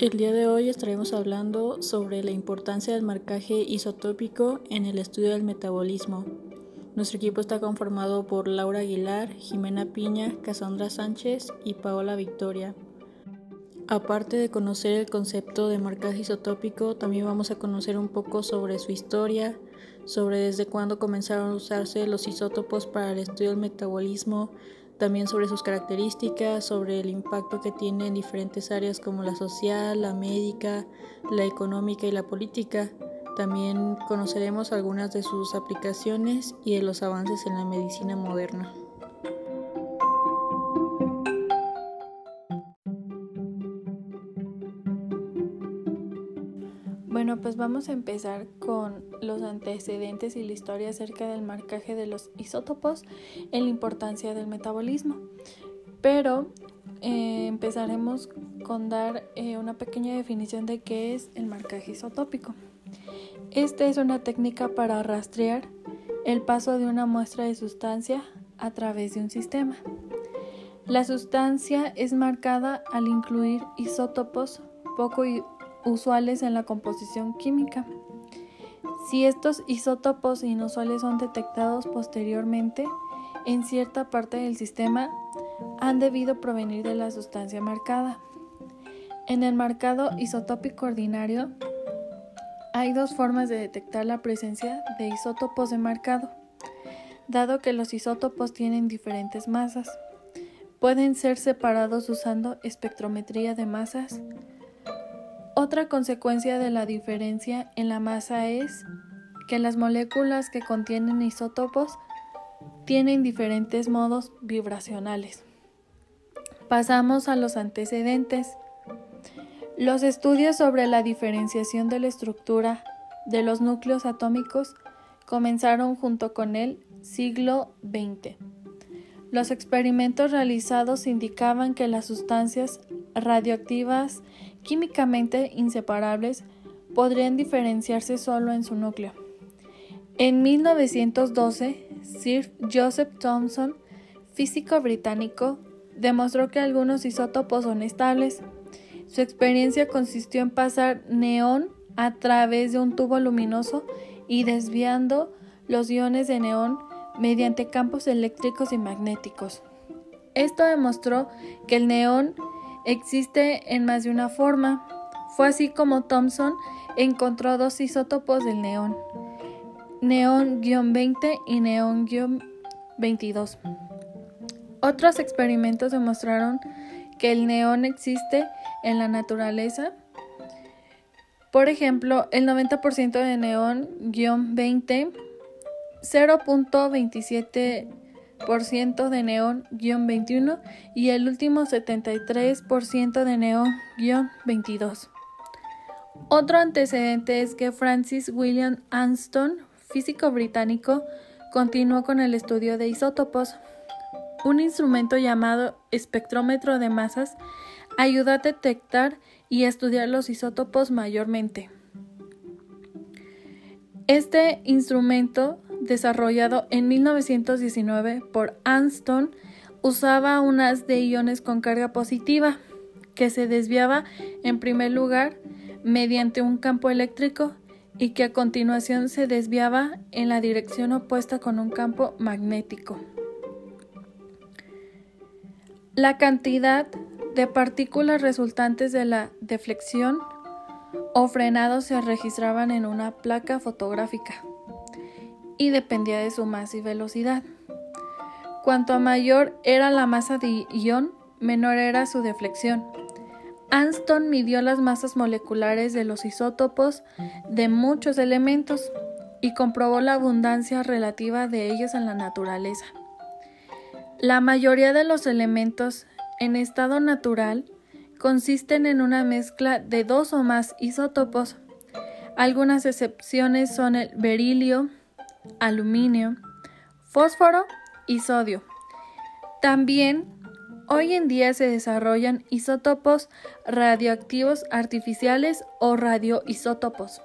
El día de hoy estaremos hablando sobre la importancia del marcaje isotópico en el estudio del metabolismo. Nuestro equipo está conformado por Laura Aguilar, Jimena Piña, Casandra Sánchez y Paola Victoria. Aparte de conocer el concepto de marcaje isotópico, también vamos a conocer un poco sobre su historia, sobre desde cuándo comenzaron a usarse los isótopos para el estudio del metabolismo, también sobre sus características, sobre el impacto que tiene en diferentes áreas como la social, la médica, la económica y la política. También conoceremos algunas de sus aplicaciones y de los avances en la medicina moderna. Pues vamos a empezar con los antecedentes y la historia acerca del marcaje de los isótopos en la importancia del metabolismo. Pero eh, empezaremos con dar eh, una pequeña definición de qué es el marcaje isotópico. Esta es una técnica para rastrear el paso de una muestra de sustancia a través de un sistema. La sustancia es marcada al incluir isótopos poco usuales en la composición química. Si estos isótopos inusuales son detectados posteriormente en cierta parte del sistema, han debido provenir de la sustancia marcada. En el marcado isotópico ordinario, hay dos formas de detectar la presencia de isótopos de marcado, dado que los isótopos tienen diferentes masas. Pueden ser separados usando espectrometría de masas, otra consecuencia de la diferencia en la masa es que las moléculas que contienen isótopos tienen diferentes modos vibracionales. Pasamos a los antecedentes. Los estudios sobre la diferenciación de la estructura de los núcleos atómicos comenzaron junto con el siglo XX. Los experimentos realizados indicaban que las sustancias radioactivas químicamente inseparables podrían diferenciarse solo en su núcleo. En 1912, Sir Joseph Thomson, físico británico, demostró que algunos isótopos son estables. Su experiencia consistió en pasar neón a través de un tubo luminoso y desviando los iones de neón mediante campos eléctricos y magnéticos. Esto demostró que el neón existe en más de una forma. Fue así como Thomson encontró dos isótopos del neón, neón-20 y neón-22. Otros experimentos demostraron que el neón existe en la naturaleza. Por ejemplo, el 90% de neón-20, 0.27 de neón-21 y el último 73% de neón-22. Otro antecedente es que Francis William Anston, físico británico, continuó con el estudio de isótopos. Un instrumento llamado espectrómetro de masas ayuda a detectar y estudiar los isótopos mayormente. Este instrumento desarrollado en 1919 por Anston, usaba un haz de iones con carga positiva que se desviaba en primer lugar mediante un campo eléctrico y que a continuación se desviaba en la dirección opuesta con un campo magnético. La cantidad de partículas resultantes de la deflexión o frenado se registraban en una placa fotográfica y dependía de su masa y velocidad. Cuanto mayor era la masa de ion, menor era su deflexión. Anston midió las masas moleculares de los isótopos de muchos elementos y comprobó la abundancia relativa de ellos en la naturaleza. La mayoría de los elementos en estado natural consisten en una mezcla de dos o más isótopos. Algunas excepciones son el berilio, aluminio, fósforo y sodio. También hoy en día se desarrollan isótopos radioactivos artificiales o radioisótopos.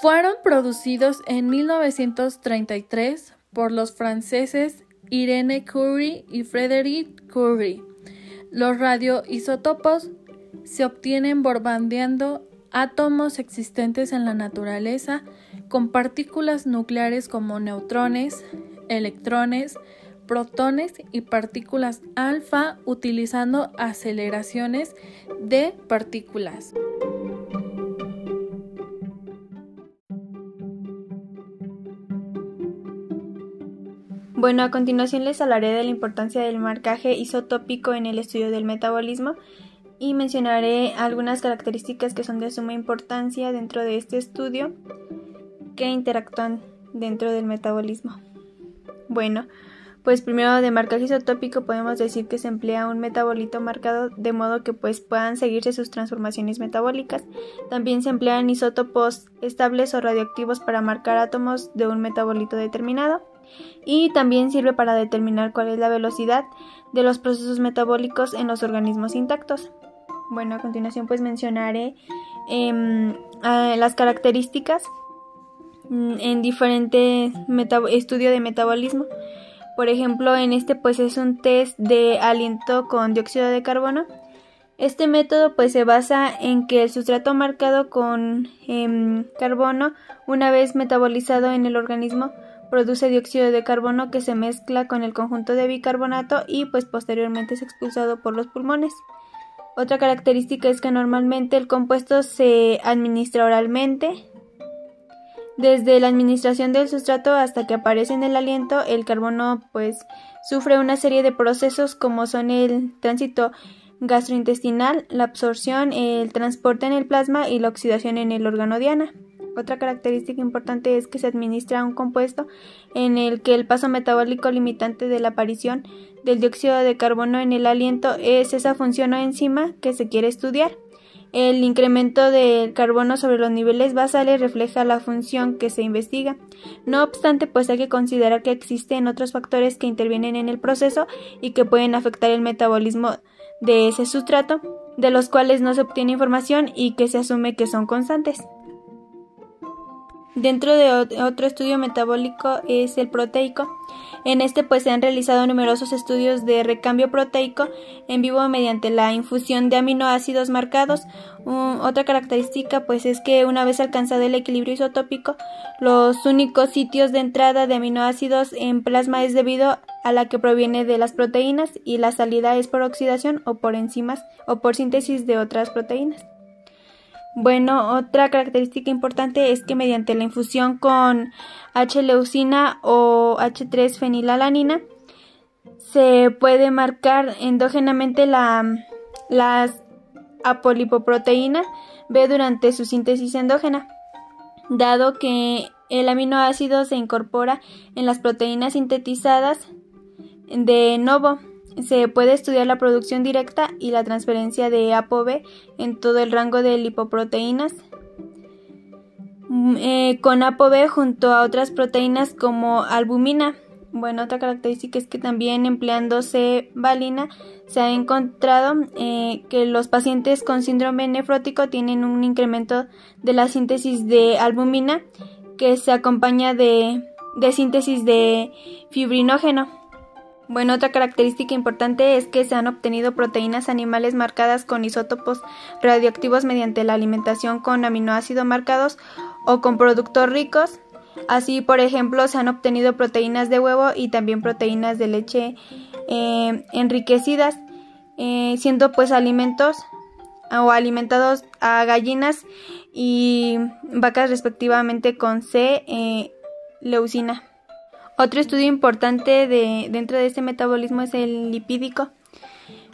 Fueron producidos en 1933 por los franceses Irene Curie y Frédéric Curie. Los radioisótopos se obtienen bombardeando átomos existentes en la naturaleza con partículas nucleares como neutrones, electrones, protones y partículas alfa utilizando aceleraciones de partículas. Bueno, a continuación les hablaré de la importancia del marcaje isotópico en el estudio del metabolismo y mencionaré algunas características que son de suma importancia dentro de este estudio que interactúan dentro del metabolismo. Bueno, pues primero de marcaje isotópico podemos decir que se emplea un metabolito marcado de modo que pues puedan seguirse sus transformaciones metabólicas. También se emplean isótopos estables o radioactivos para marcar átomos de un metabolito determinado y también sirve para determinar cuál es la velocidad de los procesos metabólicos en los organismos intactos. Bueno, a continuación pues mencionaré em, las características mm, en diferentes estudios de metabolismo. Por ejemplo, en este pues es un test de aliento con dióxido de carbono. Este método pues se basa en que el sustrato marcado con em, carbono, una vez metabolizado en el organismo, produce dióxido de carbono que se mezcla con el conjunto de bicarbonato y pues posteriormente es expulsado por los pulmones. Otra característica es que normalmente el compuesto se administra oralmente. Desde la administración del sustrato hasta que aparece en el aliento, el carbono pues sufre una serie de procesos como son el tránsito gastrointestinal, la absorción, el transporte en el plasma y la oxidación en el órgano diana. Otra característica importante es que se administra un compuesto en el que el paso metabólico limitante de la aparición del dióxido de carbono en el aliento es esa función o enzima que se quiere estudiar. El incremento del carbono sobre los niveles basales refleja la función que se investiga. No obstante, pues hay que considerar que existen otros factores que intervienen en el proceso y que pueden afectar el metabolismo de ese sustrato, de los cuales no se obtiene información y que se asume que son constantes. Dentro de otro estudio metabólico es el proteico. En este pues se han realizado numerosos estudios de recambio proteico en vivo mediante la infusión de aminoácidos marcados. otra característica pues es que una vez alcanzado el equilibrio isotópico, los únicos sitios de entrada de aminoácidos en plasma es debido a la que proviene de las proteínas y la salida es por oxidación o por enzimas o por síntesis de otras proteínas. Bueno, otra característica importante es que mediante la infusión con H-leucina o H3-fenilalanina se puede marcar endógenamente la, las apolipoproteína B durante su síntesis endógena, dado que el aminoácido se incorpora en las proteínas sintetizadas de novo se puede estudiar la producción directa y la transferencia de ApoB en todo el rango de lipoproteínas mm, eh, con ApoB junto a otras proteínas como albumina. Bueno, otra característica es que también empleándose valina se ha encontrado eh, que los pacientes con síndrome nefrótico tienen un incremento de la síntesis de albumina que se acompaña de, de síntesis de fibrinógeno. Bueno, otra característica importante es que se han obtenido proteínas animales marcadas con isótopos radioactivos mediante la alimentación con aminoácidos marcados o con productos ricos. Así, por ejemplo, se han obtenido proteínas de huevo y también proteínas de leche eh, enriquecidas, eh, siendo pues alimentos o alimentados a gallinas y vacas respectivamente con C eh, leucina. Otro estudio importante de, dentro de este metabolismo es el lipídico.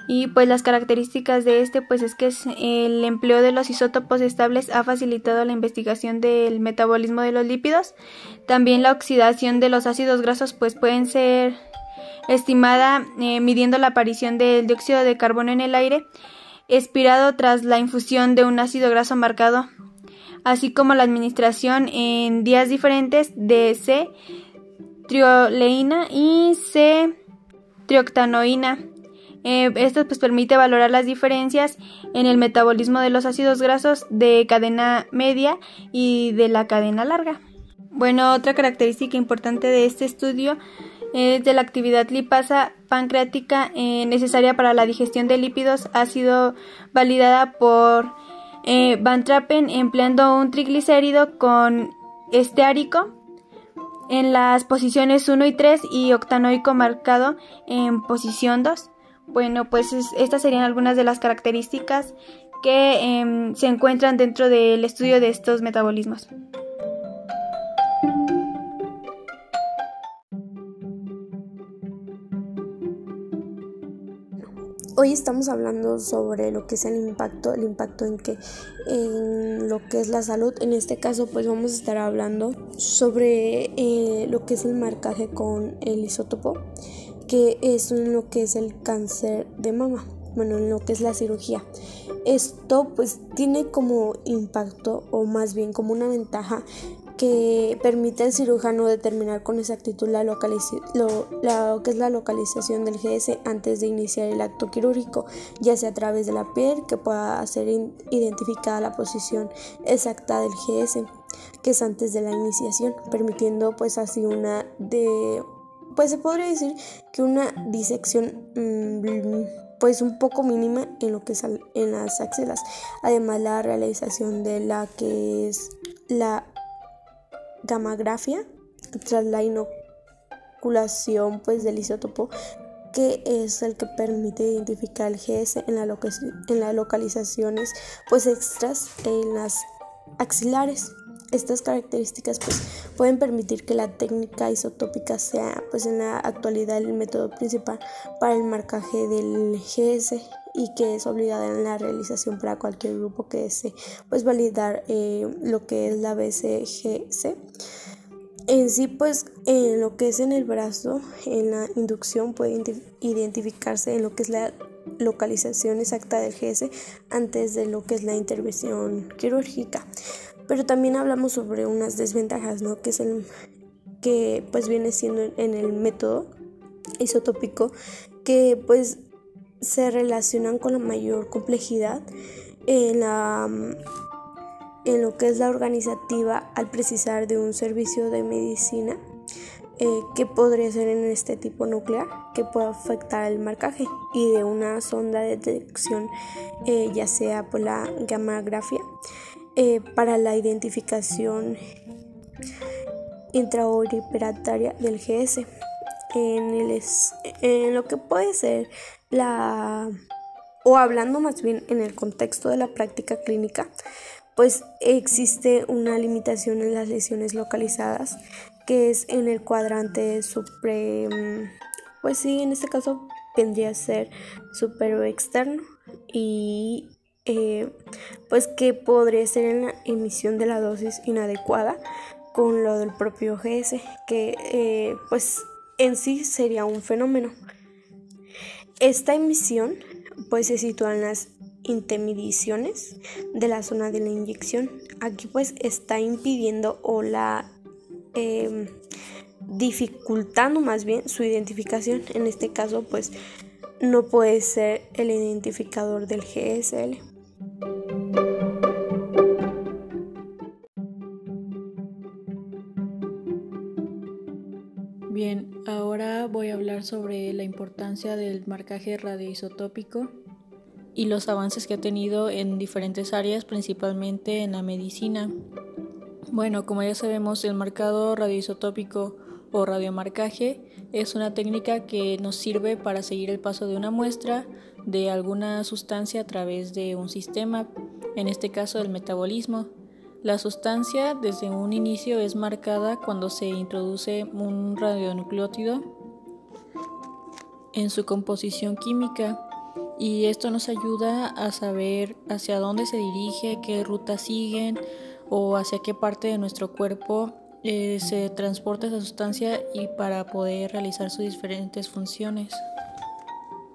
Y pues las características de este pues es que el empleo de los isótopos estables ha facilitado la investigación del metabolismo de los lípidos. También la oxidación de los ácidos grasos pues pueden ser estimada eh, midiendo la aparición del dióxido de carbono en el aire expirado tras la infusión de un ácido graso marcado, así como la administración en días diferentes de C trioleína y C-trioctanoína. Eh, esto pues, permite valorar las diferencias en el metabolismo de los ácidos grasos de cadena media y de la cadena larga. Bueno, otra característica importante de este estudio es de la actividad lipasa pancreática eh, necesaria para la digestión de lípidos ha sido validada por eh, Van Trappen empleando un triglicérido con esteárico en las posiciones 1 y 3 y octanoico marcado en posición 2. Bueno, pues estas serían algunas de las características que em, se encuentran dentro del estudio de estos metabolismos. Hoy estamos hablando sobre lo que es el impacto, el impacto en que en lo que es la salud. En este caso, pues vamos a estar hablando sobre eh, lo que es el marcaje con el isótopo, que es lo que es el cáncer de mama, bueno, en lo que es la cirugía. Esto pues tiene como impacto o más bien como una ventaja que permite al cirujano determinar con exactitud la, lo, que es la localización del GS antes de iniciar el acto quirúrgico, ya sea a través de la piel que pueda ser identificada la posición exacta del GS, que es antes de la iniciación, permitiendo pues así una de pues se podría decir que una disección mm, pues un poco mínima en lo que es en las axilas. Además la realización de la que es la gamografía tras la inoculación pues, del isótopo que es el que permite identificar el GS en, la las localizaciones pues extras en las axilares. Estas características pues, pueden permitir que la técnica isotópica sea pues en la actualidad el método principal para el marcaje del GS y que es obligada en la realización para cualquier grupo que desee pues validar eh, lo que es la BCGC. En sí, pues en lo que es en el brazo, en la inducción puede identificarse en lo que es la localización exacta del GS antes de lo que es la intervención quirúrgica. Pero también hablamos sobre unas desventajas, ¿no? Que es el que pues viene siendo en el método isotópico que pues se relacionan con la mayor complejidad en, la, en lo que es la organizativa al precisar de un servicio de medicina eh, que podría ser en este tipo nuclear que puede afectar el marcaje y de una sonda de detección eh, ya sea por la gamografía eh, para la identificación intraoperatoria del GS en, el, en lo que puede ser la o hablando más bien en el contexto de la práctica clínica, pues existe una limitación en las lesiones localizadas, que es en el cuadrante supremo, pues sí, en este caso vendría a ser superior externo y eh, pues que podría ser en la emisión de la dosis inadecuada con lo del propio GS, que eh, pues en sí sería un fenómeno. Esta emisión pues se sitúa en las intermediaciones de la zona de la inyección. Aquí pues está impidiendo o la em, dificultando más bien su identificación. En este caso pues no puede ser el identificador del GSL. La importancia del marcaje radioisotópico y los avances que ha tenido en diferentes áreas, principalmente en la medicina. Bueno, como ya sabemos, el marcado radioisotópico o radiomarcaje es una técnica que nos sirve para seguir el paso de una muestra de alguna sustancia a través de un sistema, en este caso el metabolismo. La sustancia desde un inicio es marcada cuando se introduce un radionucleótido en su composición química y esto nos ayuda a saber hacia dónde se dirige, qué ruta siguen o hacia qué parte de nuestro cuerpo eh, se transporta esa sustancia y para poder realizar sus diferentes funciones.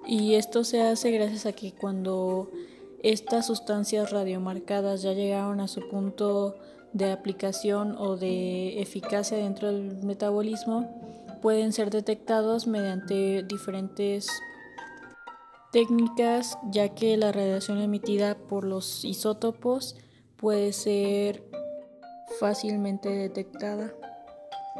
Y esto se hace gracias a que cuando estas sustancias radiomarcadas ya llegaron a su punto de aplicación o de eficacia dentro del metabolismo, pueden ser detectados mediante diferentes técnicas, ya que la radiación emitida por los isótopos puede ser fácilmente detectada.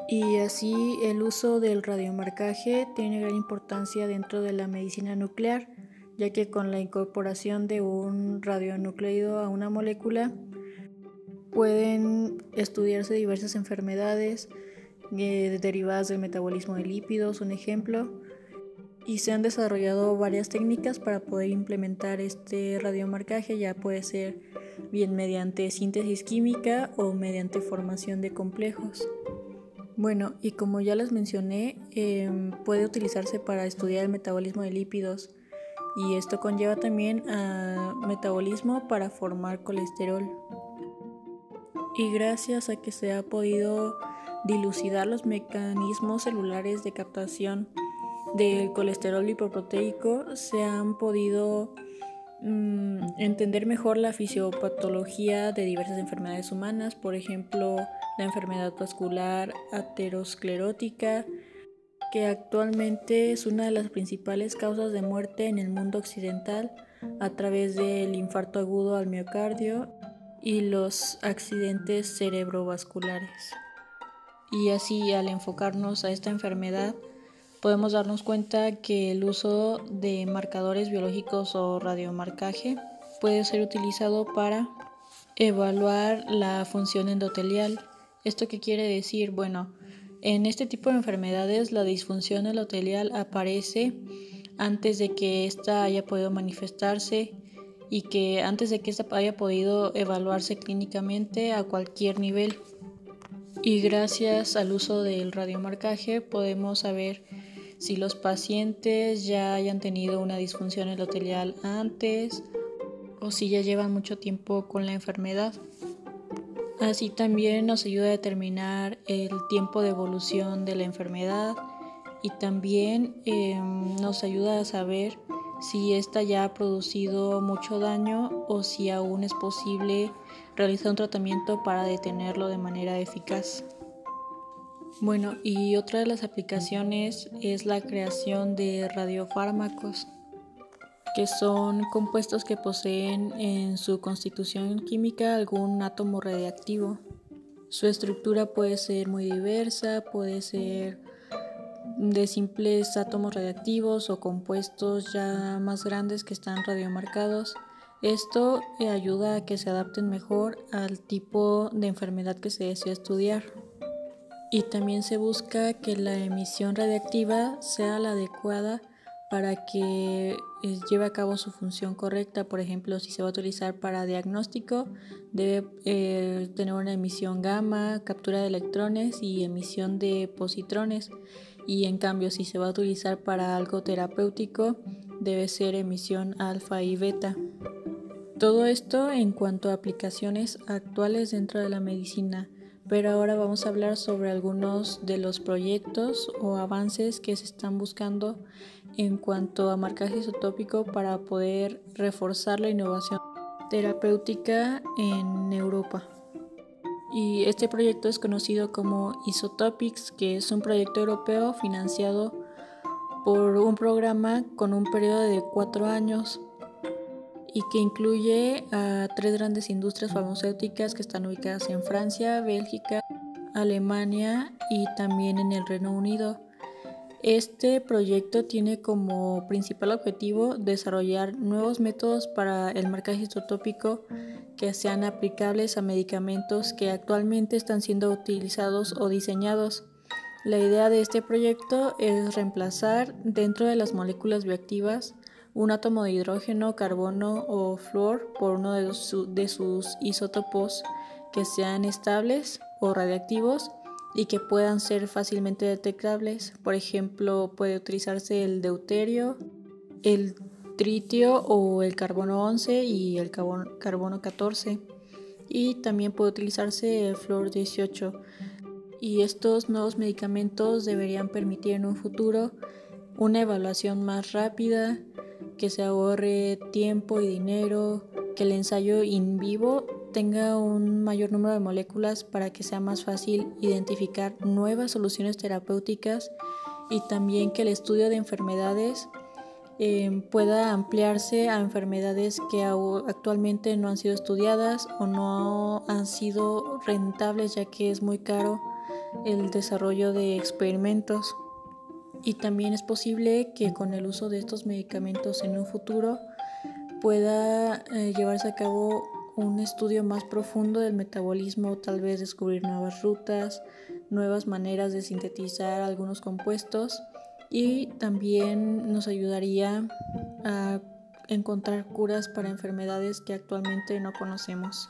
Y así el uso del radiomarcaje tiene gran importancia dentro de la medicina nuclear, ya que con la incorporación de un radionucleido a una molécula pueden estudiarse diversas enfermedades eh, derivadas del metabolismo de lípidos, un ejemplo, y se han desarrollado varias técnicas para poder implementar este radiomarcaje, ya puede ser bien mediante síntesis química o mediante formación de complejos. Bueno, y como ya les mencioné, em, puede utilizarse para estudiar el metabolismo de lípidos y esto conlleva también a metabolismo para formar colesterol. Y gracias a que se ha podido dilucidar los mecanismos celulares de captación del colesterol lipoproteico, se han podido mm, entender mejor la fisiopatología de diversas enfermedades humanas, por ejemplo, la enfermedad vascular aterosclerótica, que actualmente es una de las principales causas de muerte en el mundo occidental a través del infarto agudo al miocardio y los accidentes cerebrovasculares. Y así al enfocarnos a esta enfermedad, podemos darnos cuenta que el uso de marcadores biológicos o radiomarcaje puede ser utilizado para evaluar la función endotelial ¿Esto qué quiere decir? Bueno, en este tipo de enfermedades la disfunción endotelial aparece antes de que ésta haya podido manifestarse y que antes de que ésta haya podido evaluarse clínicamente a cualquier nivel. Y gracias al uso del radiomarcaje podemos saber si los pacientes ya hayan tenido una disfunción endotelial antes o si ya llevan mucho tiempo con la enfermedad. Así también nos ayuda a determinar el tiempo de evolución de la enfermedad y también em, nos ayuda a saber si ésta ya ha producido mucho daño o si aún es posible realizar un tratamiento para detenerlo de manera eficaz. Bueno, y otra de las aplicaciones es la creación de radiofármacos que son compuestos que poseen en su constitución química algún átomo radiactivo. Su estructura puede ser muy diversa, puede ser de simples átomos radiactivos o compuestos ya más grandes que están radiomarcados. Esto ayuda a que se adapten mejor al tipo de enfermedad que se desea estudiar. Y también se busca que la emisión radiactiva sea la adecuada para que eh, lleve a cabo su función correcta. Por ejemplo, si se va a utilizar para diagnóstico, debe eh, tener una emisión gamma, captura de electrones y emisión de positrones. Y en cambio, si se va a utilizar para algo terapéutico, debe ser emisión alfa y beta. Todo esto en cuanto a aplicaciones actuales dentro de la medicina pero ahora vamos a hablar sobre algunos de los proyectos o avances que se están buscando en cuanto a marcaje isotópico para poder reforzar la innovación terapéutica en Europa. Y este proyecto es conocido como Isotopics, que es un proyecto europeo financiado por un programa con un periodo de cuatro años y que incluye a tres grandes industrias farmacéuticas que están ubicadas en Francia, Bélgica, Alemania y también en el Reino Unido. Este proyecto tiene como principal objetivo desarrollar nuevos métodos para el marcaje isotópico que sean aplicables a medicamentos que actualmente están siendo utilizados o diseñados. La idea de este proyecto es reemplazar dentro de las moléculas bioactivas un átomo de hidrógeno, carbono o flúor por uno de, sus isótopos que sean estables o radiactivos y que puedan ser fácilmente detectables. Por ejemplo, puede utilizarse el deuterio, el tritio o el carbono 11 y el carbono 14. Y también puede utilizarse el flúor 18. Y estos nuevos medicamentos deberían permitir en un futuro una evaluación más rápida, que se ahorre tiempo y dinero, que el ensayo in vivo tenga un mayor número de moléculas para que sea más fácil identificar nuevas soluciones terapéuticas y también que el estudio de enfermedades eh, pueda ampliarse a enfermedades que actualmente no han sido estudiadas o no han sido rentables ya que es muy caro el desarrollo de experimentos y también es posible que con el uso de estos medicamentos en un futuro pueda eh, llevarse a cabo un estudio más profundo del metabolismo, tal vez descubrir nuevas rutas, nuevas maneras de sintetizar algunos compuestos y también nos ayudaría a encontrar curas para enfermedades que actualmente no conocemos.